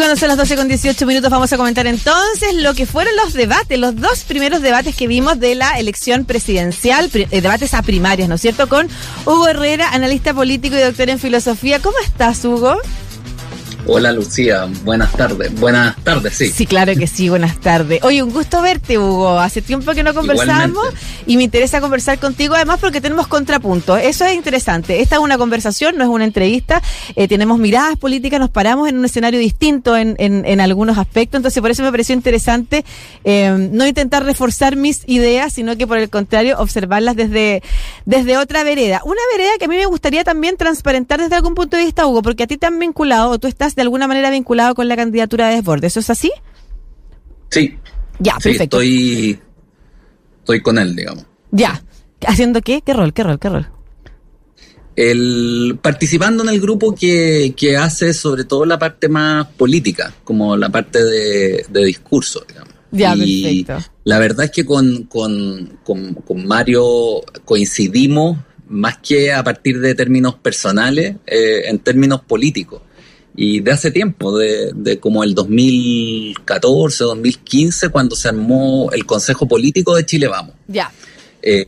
cuando son las 12 con 18 minutos vamos a comentar entonces lo que fueron los debates, los dos primeros debates que vimos de la elección presidencial, eh, debates a primarias, ¿no es cierto? Con Hugo Herrera, analista político y doctor en filosofía. ¿Cómo estás, Hugo? Hola Lucía, buenas tardes. Buenas tardes, sí. Sí, claro que sí, buenas tardes. Oye, un gusto verte, Hugo. Hace tiempo que no conversamos y me interesa conversar contigo, además porque tenemos contrapuntos. Eso es interesante. Esta es una conversación, no es una entrevista. Eh, tenemos miradas políticas, nos paramos en un escenario distinto en, en, algunos aspectos. Entonces, por eso me pareció interesante eh, no intentar reforzar mis ideas, sino que por el contrario, observarlas desde, desde otra vereda. Una vereda que a mí me gustaría también transparentar desde algún punto de vista, Hugo, porque a ti te han vinculado, o tú estás de alguna manera vinculado con la candidatura de Desbordes. ¿Eso es así? Sí. Ya, perfecto. estoy, estoy con él, digamos. Ya. ¿Haciendo qué? ¿Qué rol? ¿Qué rol? ¿Qué rol? El, participando en el grupo que, hace sobre todo la parte más política, como la parte de, discurso, digamos. Ya, y perfecto. La verdad es que con, con, con, Mario coincidimos más que a partir de términos personales, eh, en términos políticos y de hace tiempo, de, de, como el 2014, 2015, cuando se armó el Consejo Político de Chile Vamos. Ya. Eh,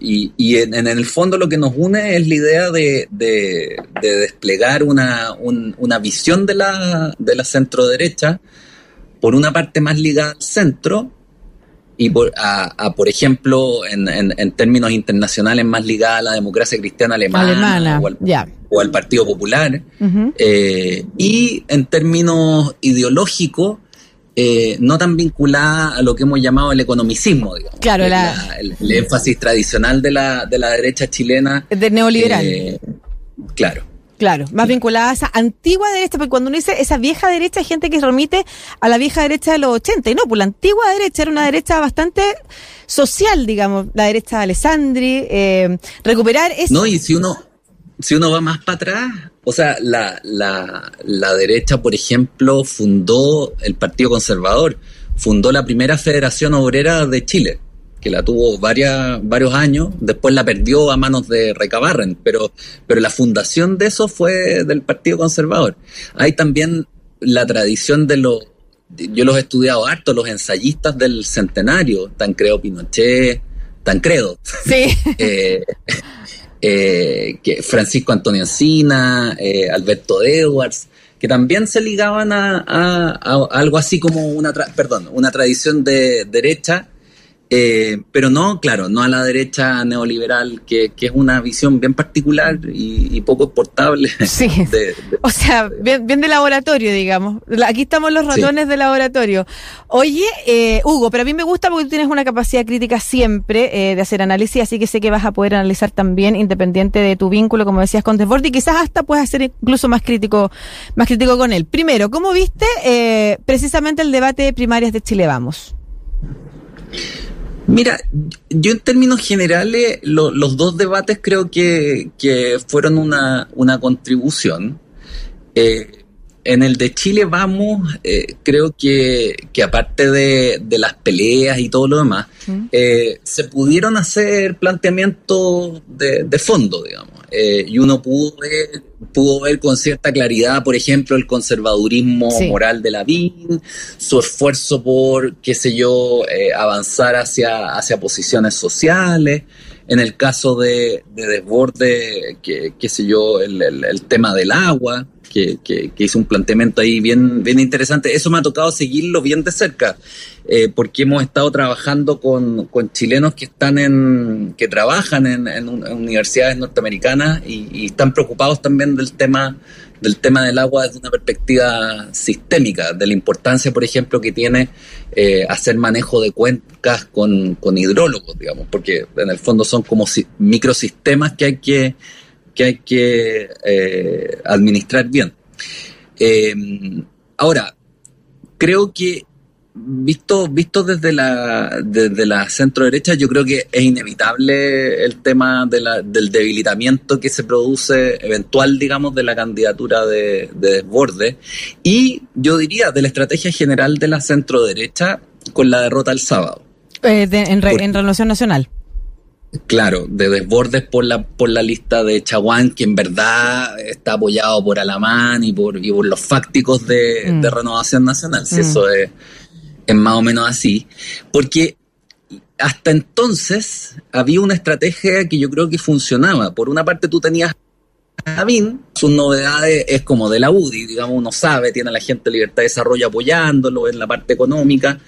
y, y en, el fondo lo que nos une es la idea de, de, desplegar una, una, visión de la, de la centro derecha, por una parte más ligada al centro, y por, a, por ejemplo, en, en, términos internacionales más ligada a la democracia cristiana alemana, o, al, Partido Popular, eh, y en términos ideológicos, eh, no tan vinculada a lo que hemos llamado el economicismo, digamos. Claro, el, énfasis tradicional de la, de la derecha chilena. De neoliberal. Eh, claro. Claro, más vinculada a esa antigua derecha, porque cuando uno dice esa vieja derecha hay gente que remite a la vieja derecha de los 80, y no, pues la antigua derecha era una derecha bastante social, digamos, la derecha de Alessandri, eh, recuperar eso. No, y si uno, si uno va más para atrás, o sea, la, la, la derecha, por ejemplo, fundó el Partido Conservador, fundó la primera Federación Obrera de Chile que la tuvo varias, varios años, después la perdió a manos de Recabarren, pero, pero la fundación de eso fue del Partido Conservador. Hay también la tradición de los, yo los he estudiado harto, los ensayistas del centenario, Tancredo Pinochet, Tancredo. Sí. eh, eh, que Francisco Antonio Encina, eh, Alberto Edwards, que también se ligaban a, a algo así como una, perdón, una tradición de derecha eh, pero no, claro, no a la derecha neoliberal, que, es una visión bien particular y, poco exportable. Sí. o sea, bien, de laboratorio, digamos. Aquí estamos los ratones de laboratorio. Oye, eh, Hugo, pero a mí me gusta porque tú tienes una capacidad crítica siempre eh, de hacer análisis, así que sé que vas a poder analizar también, independiente de tu vínculo, como decías, con Desbordes, y quizás hasta puedas ser incluso más crítico, más crítico con él. Primero, ¿cómo viste precisamente el debate de primarias de Chile Vamos? Mira, yo en términos generales, los dos debates creo que, fueron una, una contribución. Eh, en el de Chile vamos, eh, creo que, aparte de, las peleas y todo lo demás, eh, se pudieron hacer planteamientos de, de fondo, digamos. Eh, y uno pudo ver, pudo ver con cierta claridad, por ejemplo, el conservadurismo moral de la BIN, su esfuerzo por, qué sé yo, eh, avanzar hacia, hacia posiciones sociales. En el caso de, Desborde, que, qué sé yo, el, el tema del agua, que, hizo un planteamiento ahí bien, bien interesante. Eso me ha tocado seguirlo bien de cerca, eh, porque hemos estado trabajando con, con, chilenos que están en, que trabajan en, universidades norteamericanas y, están preocupados también del tema del tema del agua desde una perspectiva sistémica, de la importancia, por ejemplo, que tiene eh, hacer manejo de cuencas con, con hidrólogos, digamos, porque en el fondo son como microsistemas que hay que que hay que eh, administrar bien. Eh, ahora, creo que visto, visto desde la, desde la centro derecha, yo creo que es inevitable el tema del debilitamiento que se produce eventual, digamos, de la candidatura de, desborde. Y yo diría de la estrategia general de la centro derecha con la derrota el sábado. Eh, en, en Nacional. Claro, de desbordes por la, por la lista de Chaguán, que en verdad está apoyado por Alamán y por, y por los fácticos de, mm. Renovación Nacional, si mm. eso es, es más o menos así. Porque hasta entonces había una estrategia que yo creo que funcionaba. Por una parte tú tenías a BIN, sus novedades es como de la UDI, digamos, uno sabe, tiene a la gente de Libertad de Desarrollo apoyándolo en la parte económica,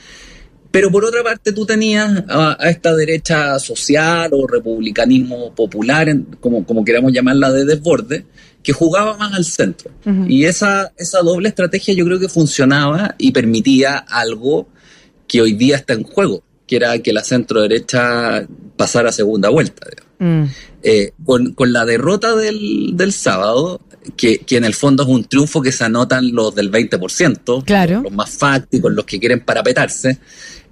pero por otra parte tú tenías a, esta derecha social o republicanismo popular, como, como queramos llamarla, de desborde, que jugaba más al centro. Y esa, esa doble estrategia yo creo que funcionaba y permitía algo que hoy día está en juego, que era que la centro derecha pasara a segunda vuelta. Mm. Eh, con, la derrota del, del sábado, que, que, en el fondo es un triunfo que se anotan los del 20%, claro. los más fácticos, los que quieren parapetarse,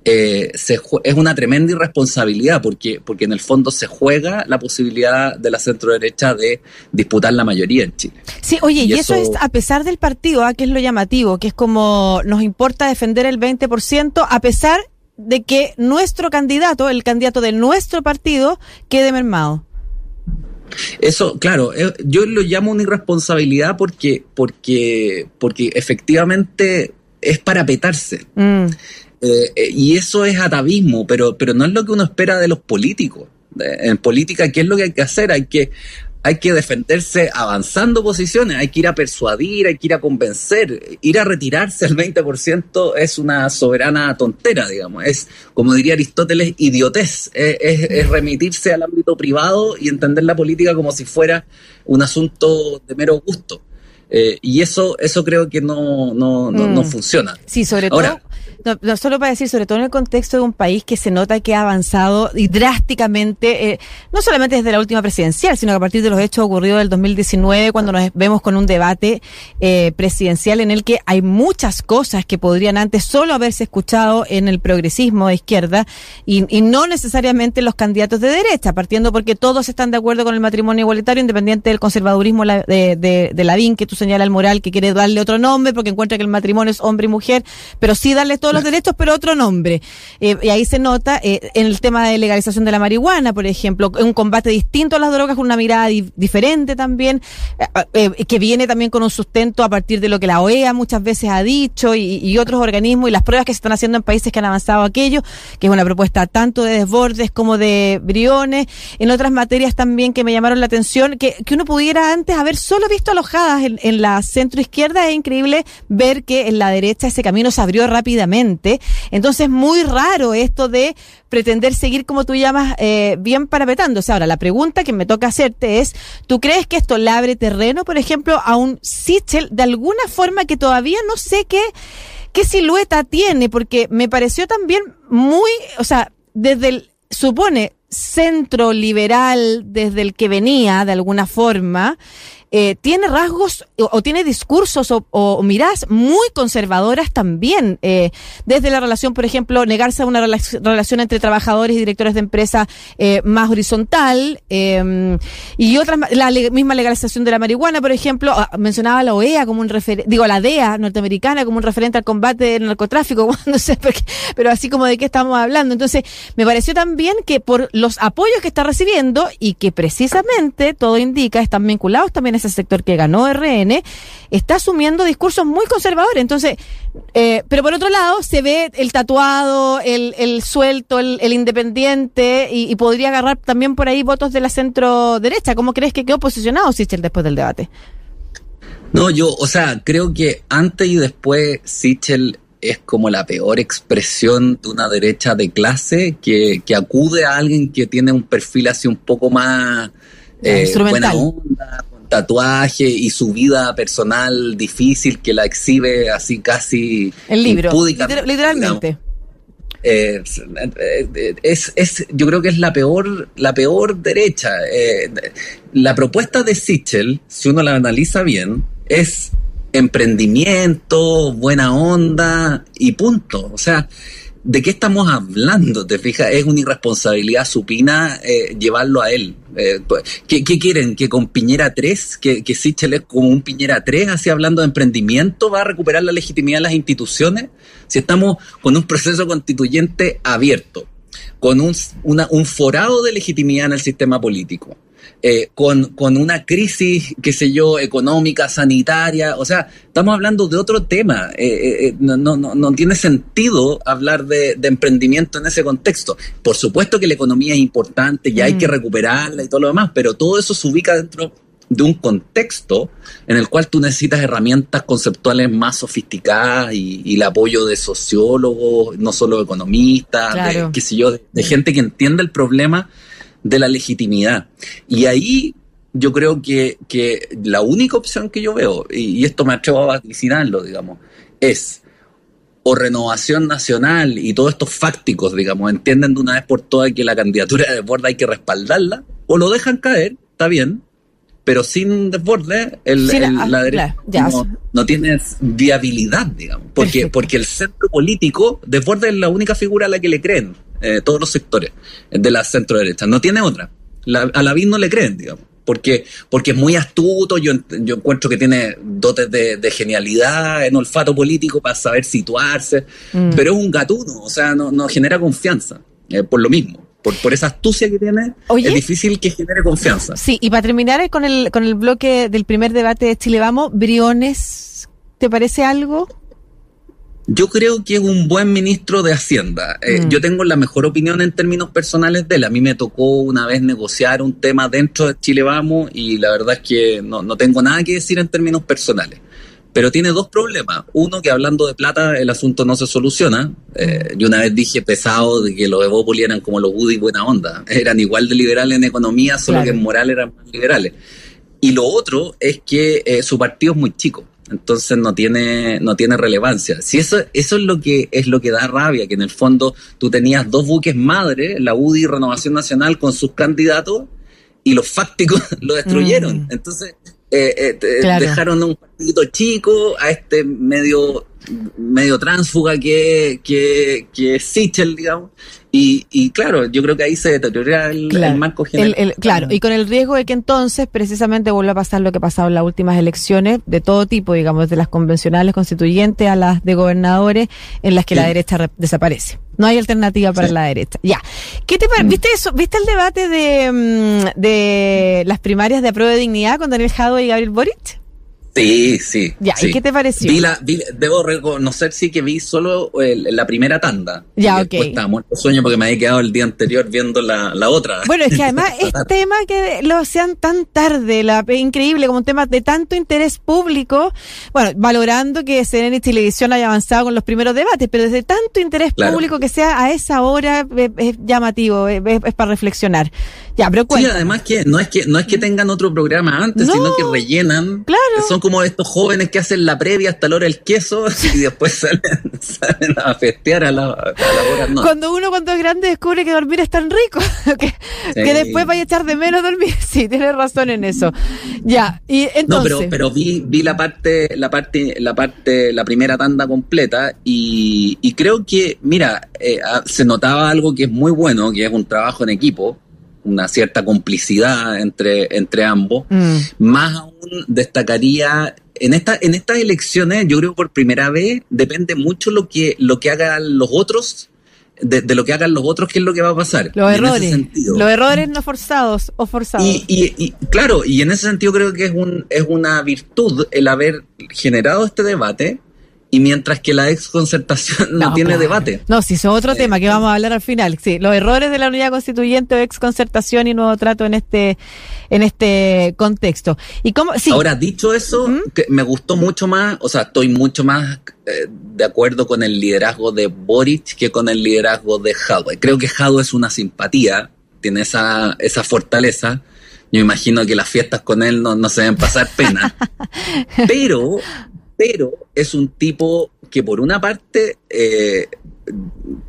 eh, es una tremenda irresponsabilidad porque, porque en el fondo se juega la posibilidad de la centro derecha de disputar la mayoría en Chile. Sí, oye, y, eso, es a pesar del partido, ¿ah? que es lo llamativo, que es como nos importa defender el 20%, a pesar de que nuestro candidato, el candidato de nuestro partido, quede mermado. Eso, claro, eh, yo lo llamo una irresponsabilidad porque, porque, porque efectivamente es para petarse. Mm. Eh, eh, y eso es atavismo, pero, pero no es lo que uno espera de los políticos. En política, ¿qué es lo que hay que hacer? Hay que, hay que defenderse avanzando posiciones, hay que ir a persuadir, hay que ir a convencer. Ir a retirarse al 20% es una soberana tontera, digamos. Es, como diría Aristóteles, idiotez. Es, remitirse al ámbito privado y entender la política como si fuera un asunto de mero gusto. Eh, y eso, eso creo que no, no, no, mm. funciona. Sí, sobre todo no, solo para decir, sobre todo en el contexto de un país que se nota que ha avanzado y drásticamente, eh, no solamente desde la última presidencial, sino que a partir de los hechos ocurridos del 2019, cuando nos vemos con un debate eh, presidencial en el que hay muchas cosas que podrían antes solo haberse escuchado en el progresismo de izquierda y, no necesariamente los candidatos de derecha, partiendo porque todos están de acuerdo con el matrimonio igualitario, independiente del conservadurismo de, de, de Lavín, que tú señalas el moral, que quiere darle otro nombre porque encuentra que el matrimonio es hombre y mujer, pero sí darle todos los derechos, pero otro nombre. Eh, y ahí se nota eh, en el tema de legalización de la marihuana, por ejemplo, un combate distinto a las drogas, con una mirada diferente también, eh, que viene también con un sustento a partir de lo que la OEA muchas veces ha dicho y, otros organismos y las pruebas que se están haciendo en países que han avanzado aquello, que es una propuesta tanto de desbordes como de briones, en otras materias también que me llamaron la atención, que, que uno pudiera antes haber solo visto alojadas en, en la centro izquierda, es increíble ver que en la derecha ese camino se abrió rápidamente entonces, muy raro esto de pretender seguir, como tú llamas, eh, bien parapetándose. Ahora, la pregunta que me toca hacerte es, ¿tú crees que esto le abre terreno, por ejemplo, a un Sichel de alguna forma que todavía no sé qué, qué silueta tiene? Porque me pareció también muy, o sea, desde el, supone, centro liberal desde el que venía, de alguna forma, eh, tiene rasgos o, tiene discursos o, o, miradas muy conservadoras también, eh, desde la relación, por ejemplo, negarse a una relación entre trabajadores y directores de empresa eh, más horizontal, em, y otras, la misma legalización de la marihuana, por ejemplo, ah, mencionaba la OEA como un referente, digo, la DEA norteamericana como un referente al combate del narcotráfico, no sé, pero así como de qué estamos hablando. Entonces, me pareció también que por los apoyos que está recibiendo y que precisamente todo indica están vinculados también ese sector que ganó RN, está asumiendo discursos muy conservadores. Entonces, eh, pero por otro lado, se ve el tatuado, el, el suelto, el, independiente, y, podría agarrar también por ahí votos de la centro derecha. ¿Cómo crees que quedó posicionado Sichel después del debate? No, yo, o sea, creo que antes y después Sichel es como la peor expresión de una derecha de clase que, que acude a alguien que tiene un perfil así un poco más eh, buena onda, tatuaje y su vida personal difícil que la exhibe así casi el libro literalmente eh, es, es, yo creo que es la peor la peor derecha eh, la propuesta de Sichel si uno la analiza bien es emprendimiento buena onda y punto o sea ¿de qué estamos hablando? ¿Te fijas? Es una irresponsabilidad supina eh, llevarlo a él. Eh, ¿qué, quieren? ¿Que con Piñera 3, que, que Sichel es como un Piñera 3, así hablando de emprendimiento, va a recuperar la legitimidad de las instituciones? Si estamos con un proceso constituyente abierto, con un, un forado de legitimidad en el sistema político. Eh, con, con, una crisis, qué sé yo, económica, sanitaria. O sea, estamos hablando de otro tema. Eh, eh, no, no, no, tiene sentido hablar de, emprendimiento en ese contexto. Por supuesto que la economía es importante y hay que mm. recuperarla y todo lo demás, pero todo eso se ubica dentro de un contexto en el cual tú necesitas herramientas conceptuales más sofisticadas y, el apoyo de sociólogos, no solo economistas, de, qué sé yo, de, gente que entienda el problema de la legitimidad. Y ahí yo creo que, que la única opción que yo veo, y, esto me atrevo a vaticinarlo, digamos, es o renovación nacional y todos estos fácticos, digamos, entienden de una vez por todas que la candidatura de Desbordes hay que respaldarla, o lo dejan caer, está bien, pero sin desborde, el, la derecha no, tiene viabilidad, digamos, porque, porque el centro político, desborde es la única figura a la que le creen eh, todos los sectores de la centro derecha, no tiene otra. a la BIN no le creen, digamos. Porque, porque es muy astuto, yo, yo encuentro que tiene dotes de, genialidad en olfato político para saber situarse, mm. pero es un gatuno, o sea, no, no genera confianza, eh, por lo mismo por, esa astucia que tiene, es difícil que genere confianza. Sí, y para terminar con el, con el bloque del primer debate de Chile Vamos, Briones, ¿te parece algo? Yo creo que es un buen ministro de Hacienda. Eh, mm. Yo tengo la mejor opinión en términos personales de él. A mí me tocó una vez negociar un tema dentro de Chile Vamos y la verdad es que no, no tengo nada que decir en términos personales. Pero tiene dos problemas. Uno, que hablando de plata el asunto no se soluciona. Eh, yo una vez dije pesado de que los Evópoli eran como los Woody buena onda. Eran igual de liberales en economía, solo que en moral eran más liberales. Y lo otro es que eh, su partido es muy chico. Entonces no tiene, no tiene relevancia. Si eso, eso es lo que es lo que da rabia, que en el fondo tú tenías dos buques madre, la UDI y Renovación Nacional con sus candidatos, y los fácticos lo destruyeron. Mm. Entonces, eh, eh dejaron un partidito chico a este medio medio tránsfuga que, que, que es Sichel, digamos, y, y, claro, yo creo que ahí se deteriora el, marco general. claro, y con el riesgo de que entonces precisamente vuelva a pasar lo que ha pasado en las últimas elecciones, de todo tipo, digamos, de las convencionales constituyentes a las de gobernadores, en las que la derecha desaparece. No hay alternativa para la derecha. Ya. ¿Qué te mm. ¿Viste eso? ¿Viste el debate de, mm, de las primarias de aprueba de dignidad con Daniel Jado y Gabriel Boric? Sí, sí. Ya, ¿y qué te pareció? debo reconocer, sí, que vi solo la primera tanda. Ya, ok. Estaba muerto sueño porque me había quedado el día anterior viendo la, otra. Bueno, es que además este tema que lo sean tan tarde, la, increíble, como un tema de tanto interés público, bueno, valorando que CNN y Televisión haya avanzado con los primeros debates, pero desde tanto interés público que sea a esa hora es, llamativo, es, para reflexionar. Ya, pero Sí, además que no es que no es que tengan otro programa antes, sino que rellenan. Claro. Son como estos jóvenes que hacen la previa hasta la hora del queso y después salen, a festear a la, hora no. Cuando uno cuando es grande descubre que dormir es tan rico, que, después vaya a echar de menos dormir. Sí, tienes razón en eso. Ya, y entonces. No, pero, pero vi, vi la parte, la parte, la parte, la primera tanda completa y, y creo que, mira, eh, ah, se notaba algo que es muy bueno, que es un trabajo en equipo una cierta complicidad entre, entre ambos. Mm. Más aún destacaría en esta, en estas elecciones, yo creo que por primera vez depende mucho lo que, lo que hagan los otros, de, lo que hagan los otros, qué es lo que va a pasar. Los errores. Los errores no forzados o forzados. Y, y, claro, y en ese sentido creo que es un, es una virtud el haber generado este debate y mientras que la exconcertación no, tiene debate. No, si es otro tema que vamos a hablar al final. Sí, los errores de la unidad constituyente o exconcertación y nuevo trato en este en este contexto. Y cómo, sí. Ahora, dicho eso, ¿Mm? que me gustó mucho más, o sea, estoy mucho más eh, de acuerdo con el liderazgo de Boric que con el liderazgo de Jadwe. Creo que Jadwe es una simpatía, tiene esa, esa fortaleza. Yo imagino que las fiestas con él no, no se deben pasar pena. pero pero es un tipo que por una parte eh,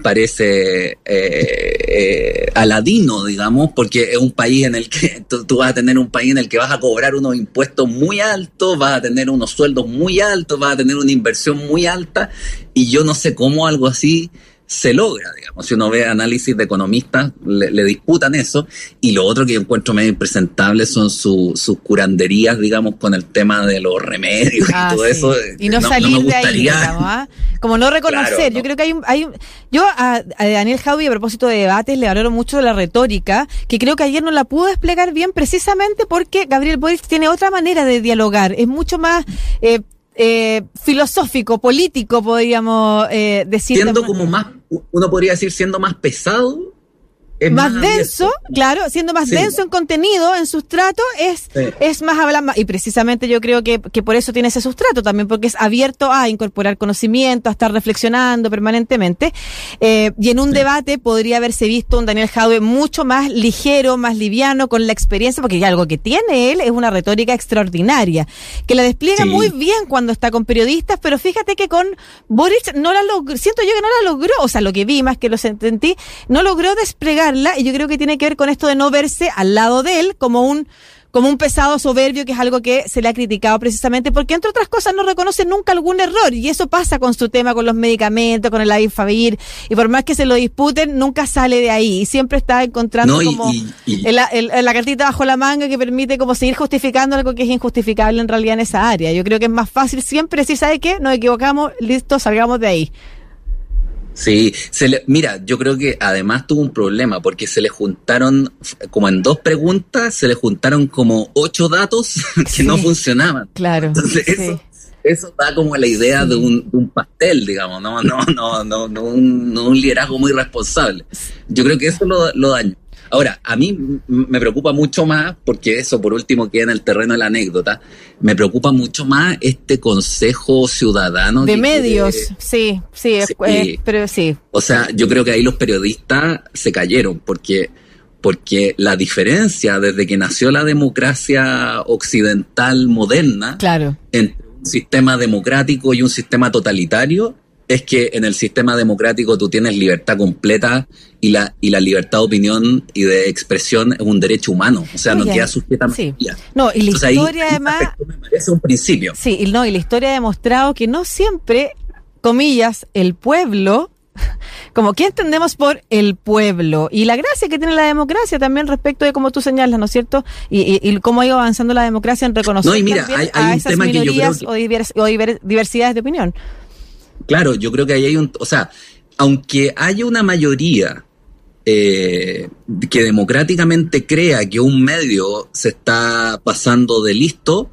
parece eh, eh, aladino, digamos, porque es un país en el que tú, vas a tener un país en el que vas a cobrar unos impuestos muy altos, vas a tener unos sueldos muy altos, vas a tener una inversión muy alta, y yo no sé cómo algo así se logra, digamos. Si uno ve análisis de economistas, le, disputan eso. Y lo otro que encuentro medio impresentable son sus curanderías, digamos, con el tema de los remedios y ah, todo eso. Y no, salir de ahí, ¿ah? como no reconocer. Yo creo que hay un, hay yo a, Daniel Javi a propósito de debates le valoro mucho de la retórica, que creo que ayer no la pudo desplegar bien precisamente porque Gabriel Boric tiene otra manera de dialogar, es mucho más eh, eh, filosófico, político, podríamos eh, decir. Siendo como más, uno podría decir siendo más pesado más, denso, claro, siendo más denso en contenido, en sustrato, es, es más hablar más. Y precisamente yo creo que, que, por eso tiene ese sustrato también, porque es abierto a incorporar conocimiento, a estar reflexionando permanentemente. Eh, y en un debate podría haberse visto un Daniel Jaue mucho más ligero, más liviano, con la experiencia, porque algo que tiene él es una retórica extraordinaria, que la despliega muy bien cuando está con periodistas, pero fíjate que con Boric no la logró, siento yo que no la logró, o sea, lo que vi más que lo sentí, no logró desplegar y yo creo que tiene que ver con esto de no verse al lado de él como un como un pesado soberbio, que es algo que se le ha criticado precisamente porque, entre otras cosas, no reconoce nunca algún error. Y eso pasa con su tema, con los medicamentos, con el Avifavir. Y por más que se lo disputen, nunca sale de ahí. Y siempre está encontrando como la cartita bajo la manga que permite como seguir justificando algo que es injustificable en realidad en esa área. Yo creo que es más fácil siempre decir, ¿sabe qué? Nos equivocamos, listo, salgamos de ahí. Sí, se le, mira, yo creo que además tuvo un problema porque se le juntaron, como en dos preguntas, se le juntaron como ocho datos que no funcionaban. Claro. Entonces eso, eso da como la idea de, un, de, un, pastel, digamos, no, no, no, no, no, un, no un liderazgo muy responsable. Yo creo que eso lo, lo daña. Ahora, a mí me preocupa mucho más, porque eso por último queda en el terreno de la anécdota, me preocupa mucho más este consejo ciudadano. De medios, sí, sí, eh, pero sí. O sea, yo creo que ahí los periodistas se cayeron, porque, porque la diferencia desde que nació la democracia occidental moderna, claro. entre un sistema democrático y un sistema totalitario, es que en el sistema democrático tú tienes libertad completa y la, y la libertad de opinión y de expresión es un derecho humano. O sea, no queda sujeta a sí. No, y la historia además. Me parece un principio. Sí, y no, y la historia ha demostrado que no siempre, comillas, el pueblo como qué entendemos por el pueblo y la gracia que tiene la democracia también respecto de como tú señalas, ¿no es cierto? Y, cómo ha ido avanzando la democracia en reconocer a esas minorías o diversidades de opinión. Claro, yo creo que ahí hay un, o sea, aunque haya una mayoría eh, que democráticamente crea que un medio se está pasando de listo,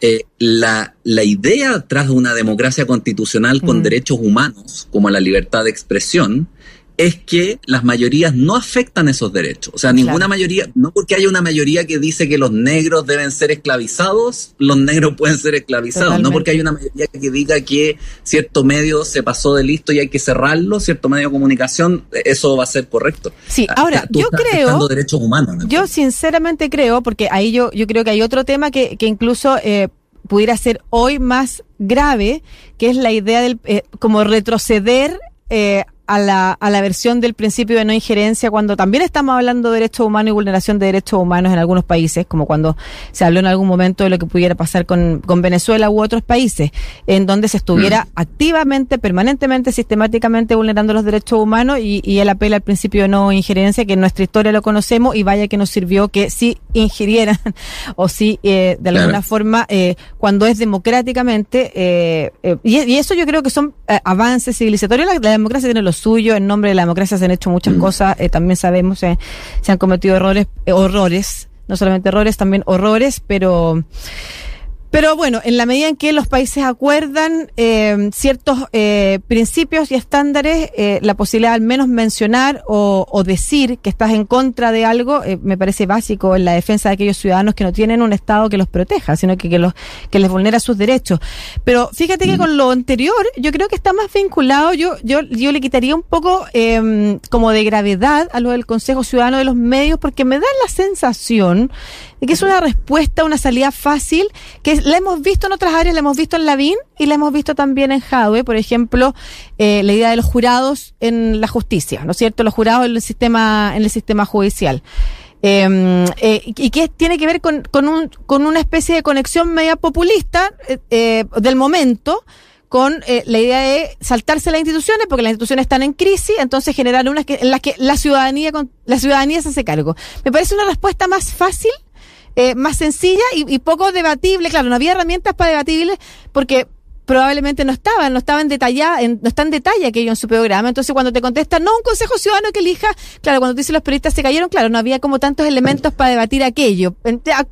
eh, la, la, idea tras de una democracia constitucional con derechos humanos, como la libertad de expresión, es que las mayorías no afectan esos derechos. O sea, ninguna mayoría, no porque haya una mayoría que dice que los negros deben ser esclavizados, los negros pueden ser esclavizados. No porque haya una mayoría que diga que cierto medio se pasó de listo y hay que cerrarlo, cierto medio de comunicación, eso va a ser correcto. Sí, ah, ahora, yo creo... derechos humanos. Yo sinceramente creo, porque ahí yo, yo creo que hay otro tema que, que incluso... Eh, pudiera ser hoy más grave, que es la idea del eh, como retroceder eh, a la, a la versión del principio de no injerencia cuando también estamos hablando de derechos humanos y vulneración de derechos humanos en algunos países, como cuando se habló en algún momento de lo que pudiera pasar con, con Venezuela u otros países, en donde se estuviera mm. activamente, permanentemente, sistemáticamente vulnerando los derechos humanos y, y el apelo al principio de no injerencia, que en nuestra historia lo conocemos y vaya que nos sirvió que sí ingirieran o sí eh, de alguna forma eh, cuando es democráticamente eh, eh y, y, eso yo creo que son eh, avances civilizatorios la, la democracia tiene los suyo. En nombre de la democracia se han hecho muchas mm. cosas. Eh, también sabemos eh, se han cometido errores, eh, horrores, no solamente errores, también horrores, pero pero bueno, en la medida en que los países acuerdan eh, ciertos eh, principios y estándares, eh, la posibilidad al menos mencionar o, o, decir que estás en contra de algo eh, me parece básico en la defensa de aquellos ciudadanos que no tienen un Estado que los proteja, sino que, que, los, que les vulnera sus derechos. Pero fíjate que con lo anterior yo creo que está más vinculado, yo, yo, yo le quitaría un poco em, como de gravedad a lo del Consejo Ciudadano de los Medios porque me da la sensación de que es una respuesta, una salida fácil, que la hemos visto en otras áreas, la hemos visto en Lavín y la hemos visto también en Jadwe, por ejemplo, eh, la idea de los jurados en la justicia, ¿no es cierto? Los jurados en el sistema, en el sistema judicial. Em, eh, y que tiene que ver con, con, un, con una especie de conexión media populista eh, eh del momento, con eh, la idea de saltarse las instituciones, porque las instituciones están en crisis, entonces generar unas que, en las que la ciudadanía, la ciudadanía se hace cargo. Me parece una respuesta más fácil eh, más sencilla y, poco debatible. Claro, no había herramientas para debatibles porque probablemente no estaba, no estaba en detalle, no está en detalle aquello en su programa. Entonces, cuando te contestan, no, un consejo ciudadano que elija, claro, cuando dices los periodistas se cayeron, claro, no había como tantos elementos para debatir aquello.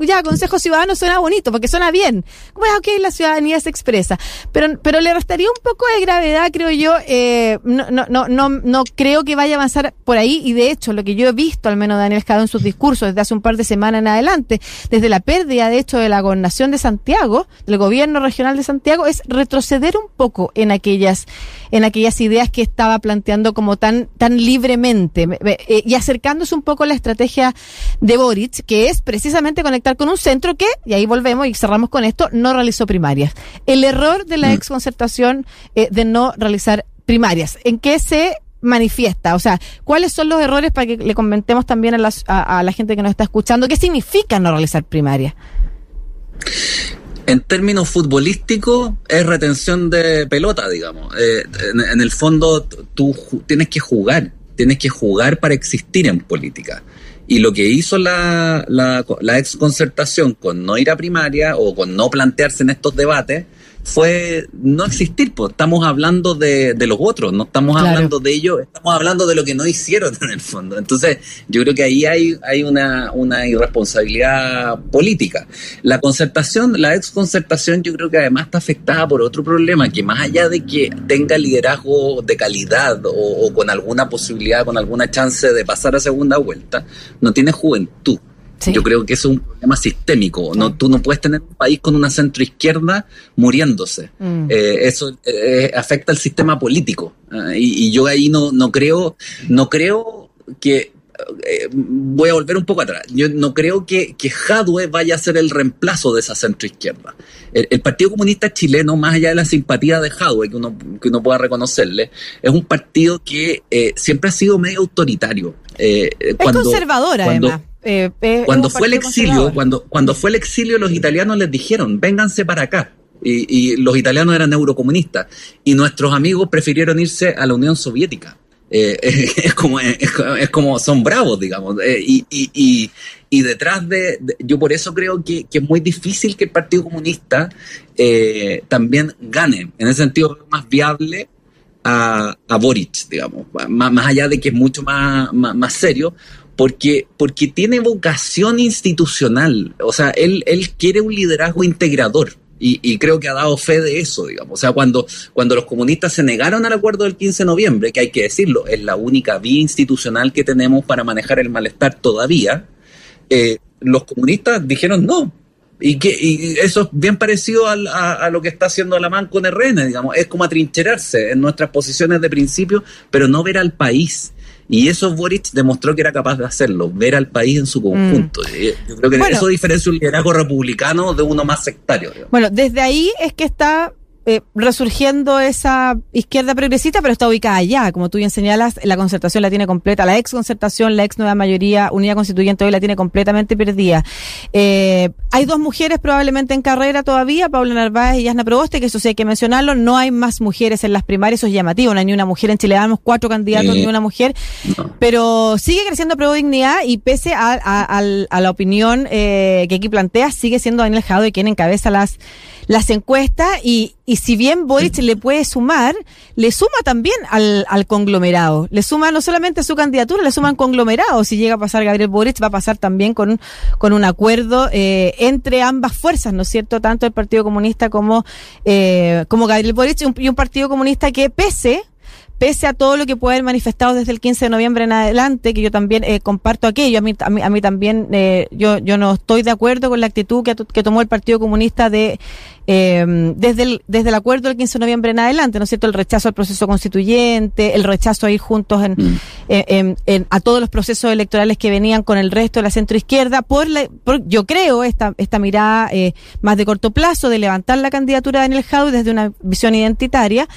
Ya, consejo ciudadano suena bonito, porque suena bien. Como es, ok, la ciudadanía se expresa. Pero, pero le restaría un poco de gravedad, creo yo. Eh, no, no, no, no, no creo que vaya a avanzar por ahí. Y de hecho, lo que yo he visto, al menos Daniel Escado en sus discursos desde hace un par de semanas en adelante, desde la pérdida, de hecho, de la gobernación de Santiago, del gobierno regional de Santiago, es retroceder un poco en aquellas, en aquellas ideas que estaba planteando como tan, tan libremente eh, y acercándose un poco a la estrategia de Boric, que es precisamente conectar con un centro que, y ahí volvemos y cerramos con esto, no realizó primarias. El error de la mm. exconcertación eh, de no realizar primarias, ¿en qué se manifiesta? O sea, ¿cuáles son los errores para que le comentemos también a, a la gente que nos está escuchando? ¿Qué significa no realizar primarias? En términos futbolísticos, es retención de pelota, digamos. Eh, en, el fondo, tú tienes que jugar, tienes que jugar para existir en política. Y lo que hizo la, la, la ex concertación con no ir a primaria o con no plantearse en estos debates fue no existir, pues estamos hablando de, de los otros, no estamos hablando de ellos, estamos hablando de lo que no hicieron en el fondo. Entonces, yo creo que ahí hay, hay una, una irresponsabilidad política. La concertación, la ex concertación, yo creo que además está afectada por otro problema, que más allá de que tenga liderazgo de calidad o, o con alguna posibilidad, con alguna chance de pasar a segunda vuelta, no tiene juventud. Yo creo que eso es un problema sistémico. No, tú no puedes tener un país con una centroizquierda muriéndose. Mm. Eh, eso eh, afecta al sistema político. Ah, y, yo ahí no, no creo, no creo que eh, voy a volver un poco atrás. Yo no creo que, que Jadwe vaya a ser el reemplazo de esa centroizquierda. El, el Partido Comunista Chileno, más allá de la simpatía de Jadwe, que uno, que uno pueda reconocerle, es un partido que siempre ha sido medio autoritario. es conservador, además eh, cuando fue el exilio, cuando, cuando fue el exilio, los italianos les dijeron, vénganse para acá. Y, los italianos eran eurocomunistas. Y nuestros amigos prefirieron irse a la Unión Soviética. Eh, es, como, es, como, son bravos, digamos. Eh, y, y, y, detrás de, yo por eso creo que, que, es muy difícil que el Partido Comunista también gane. En ese sentido, es más viable a, a Boric, digamos. Más, más allá de que es mucho más, más serio, porque, porque tiene vocación institucional. O sea, él, él quiere un liderazgo integrador. Y, creo que ha dado fe de eso, digamos. O sea, cuando, cuando los comunistas se negaron al acuerdo del 15 de noviembre, que hay que decirlo, es la única vía institucional que tenemos para manejar el malestar todavía, eh, los comunistas dijeron no. Y, que, y eso es bien parecido a, a, lo que está haciendo Alamán con RN, digamos. Es como atrincherarse en nuestras posiciones de principio, pero no ver al país. Y eso Boric demostró que era capaz de hacerlo, ver al país en su conjunto. Mm. Yo creo que eso diferencia un liderazgo republicano de uno más sectario. Bueno, desde ahí es que está eh, resurgiendo esa izquierda progresista, pero está ubicada allá. Como tú bien señalas, la concertación la tiene completa, la ex concertación, la ex nueva mayoría, unidad constituyente hoy la tiene completamente perdida. Eh, hay dos mujeres probablemente en carrera todavía, Paula Narváez y Yasna Proboste, que eso sí hay que mencionarlo. No hay más mujeres en las primarias, eso es llamativo. No hay ni una mujer en Chile, damos cuatro candidatos, ni una mujer. Pero sigue creciendo Pro Dignidad y pese a, a, la opinión eh, que aquí plantea, sigue siendo Daniel Jado y quien encabeza las las encuestas y, y si bien Boric le puede sumar, le suma también al, al conglomerado. Le suma no solamente a su candidatura, le suman conglomerado. Si llega a pasar Gabriel Boric, va a pasar también con, con un acuerdo eh, entre ambas fuerzas, ¿no es cierto? Tanto el Partido Comunista como, eh, como Gabriel Boric y un, y un Partido Comunista que pese pese a todo lo que puede haber manifestado desde el 15 de noviembre en adelante, que yo también eh, comparto aquello, a mí, a mí, también eh, yo, yo no estoy de acuerdo con la actitud que, que tomó el Partido Comunista de eh, desde, el, desde el acuerdo del 15 de noviembre en adelante, ¿no es cierto? El rechazo al proceso constituyente, el rechazo a ir juntos en, mm. en, a todos los procesos electorales que venían con el resto de la centroizquierda, por, la, por yo creo esta, esta mirada eh, más de corto plazo de levantar la candidatura de Daniel Jau desde una visión identitaria.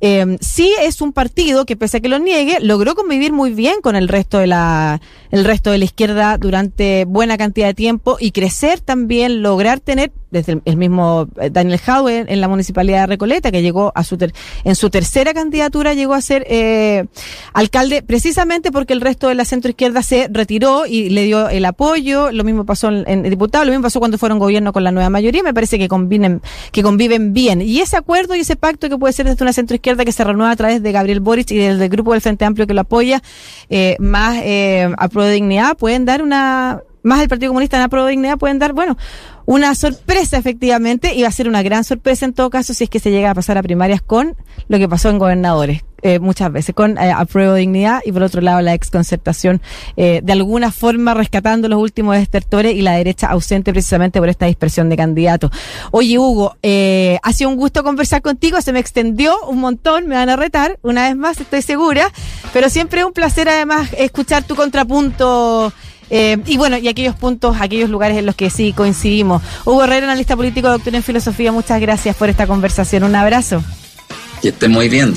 Eh, sí es un partido que pese a que lo niegue, logró convivir muy bien con el resto de la, el resto de la izquierda durante buena cantidad de tiempo y crecer también, lograr tener desde el, mismo eh, Daniel Howe en, la municipalidad de Recoleta, que llegó a su en su tercera candidatura llegó a ser eh, alcalde precisamente porque el resto de la centro izquierda se retiró y le dio el apoyo. Lo mismo pasó en, en diputado, lo mismo pasó cuando fueron gobierno con la nueva mayoría. Me parece que conviven, que conviven bien. Y ese acuerdo y ese pacto que puede ser desde una centro izquierda que se renueva a través de Gabriel Boric y del, grupo del Frente Amplio que lo apoya, eh, más eh, a Pro de Dignidad, pueden dar una más el Partido Comunista en la Pro Dignidad pueden dar, bueno, una sorpresa efectivamente y va a ser una gran sorpresa en todo caso si es que se llega a pasar a primarias con lo que pasó en gobernadores eh, muchas veces con eh, apruebo dignidad y por otro lado la exconcertación eh, de alguna forma rescatando los últimos estertores y la derecha ausente precisamente por esta dispersión de candidatos. Oye Hugo, eh, ha sido un gusto conversar contigo, se me extendió un montón, me van a retar una vez más, estoy segura, pero siempre es un placer además escuchar tu contrapunto eh, y bueno, y aquellos puntos, aquellos lugares en los que sí coincidimos. Hugo Herrera, analista político, doctor en filosofía, muchas gracias por esta conversación. Un abrazo. Que esté muy bien.